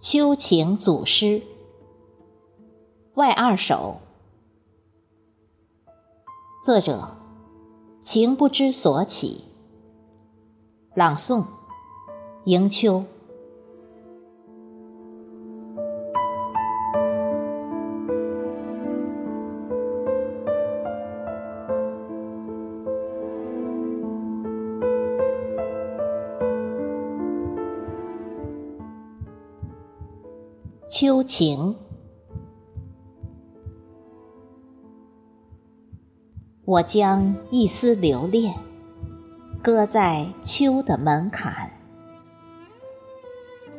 秋情组诗，外二首，作者：情不知所起，朗诵：迎秋。秋情，我将一丝留恋搁在秋的门槛，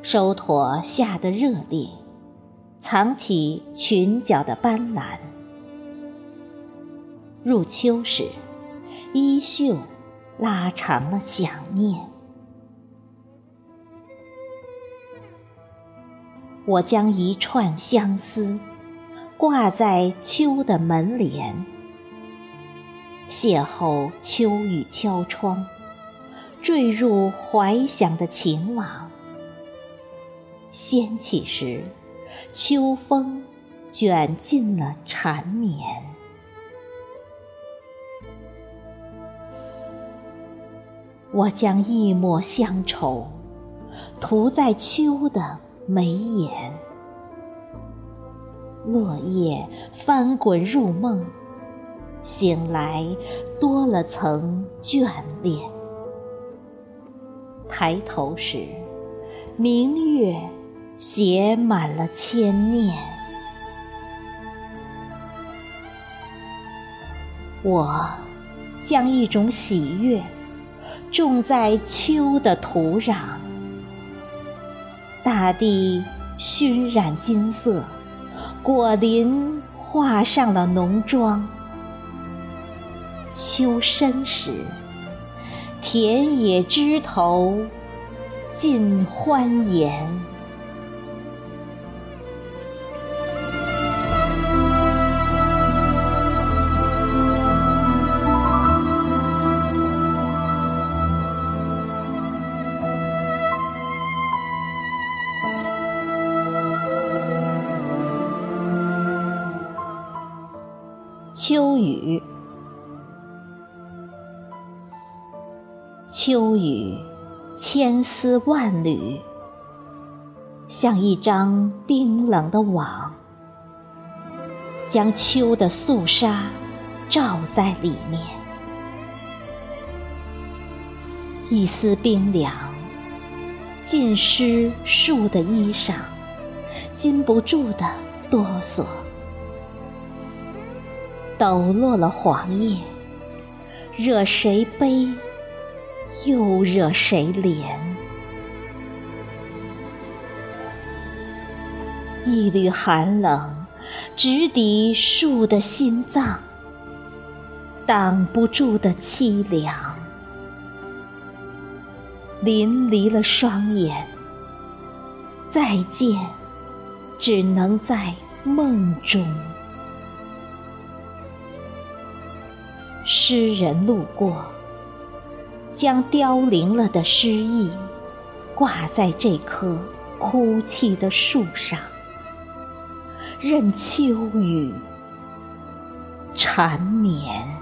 收妥夏的热烈，藏起裙角的斑斓。入秋时，衣袖拉长了想念。我将一串相思挂在秋的门帘，邂逅秋雨敲窗，坠入怀想的情网。掀起时，秋风卷进了缠绵。我将一抹乡愁涂在秋的。眉眼，落叶翻滚入梦，醒来多了层眷恋。抬头时，明月写满了牵念。我将一种喜悦种在秋的土壤。大地熏染金色，果林画上了浓妆。秋深时，田野枝头尽欢颜。秋雨，秋雨，千丝万缕，像一张冰冷的网，将秋的肃杀罩在里面。一丝冰凉，浸湿树的衣裳，禁不住的哆嗦。抖落了黄叶，惹谁悲，又惹谁怜？一缕寒冷直抵树的心脏，挡不住的凄凉。淋漓了双眼，再见，只能在梦中。诗人路过，将凋零了的诗意挂在这棵哭泣的树上，任秋雨缠绵。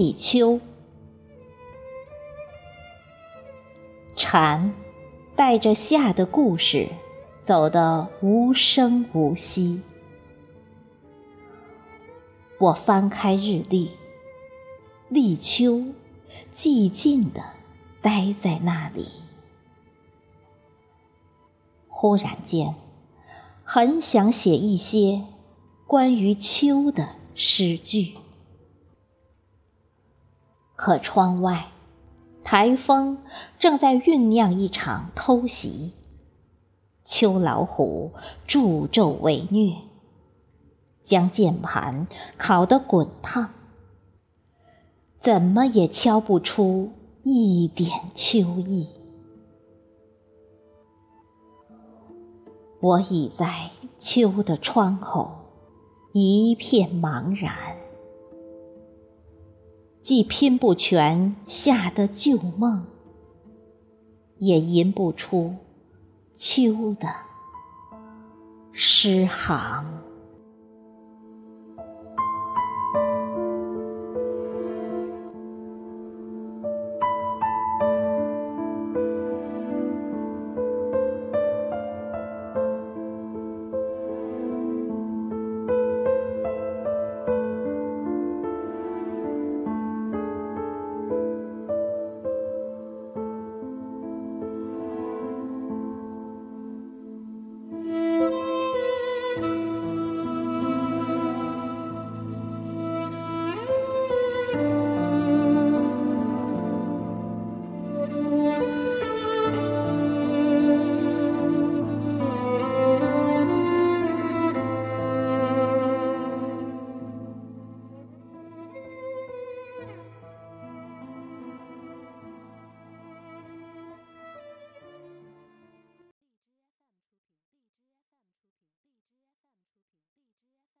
立秋，蝉带着夏的故事，走得无声无息。我翻开日历，立秋，寂静的待在那里。忽然间，很想写一些关于秋的诗句。可窗外。台风正在酝酿一场偷袭。秋老虎助纣为虐将键盘烤得滚烫。怎么也敲不出一点秋意。我倚在秋的窗口一片茫然既拼不全夏的旧梦，也吟不出秋的诗行。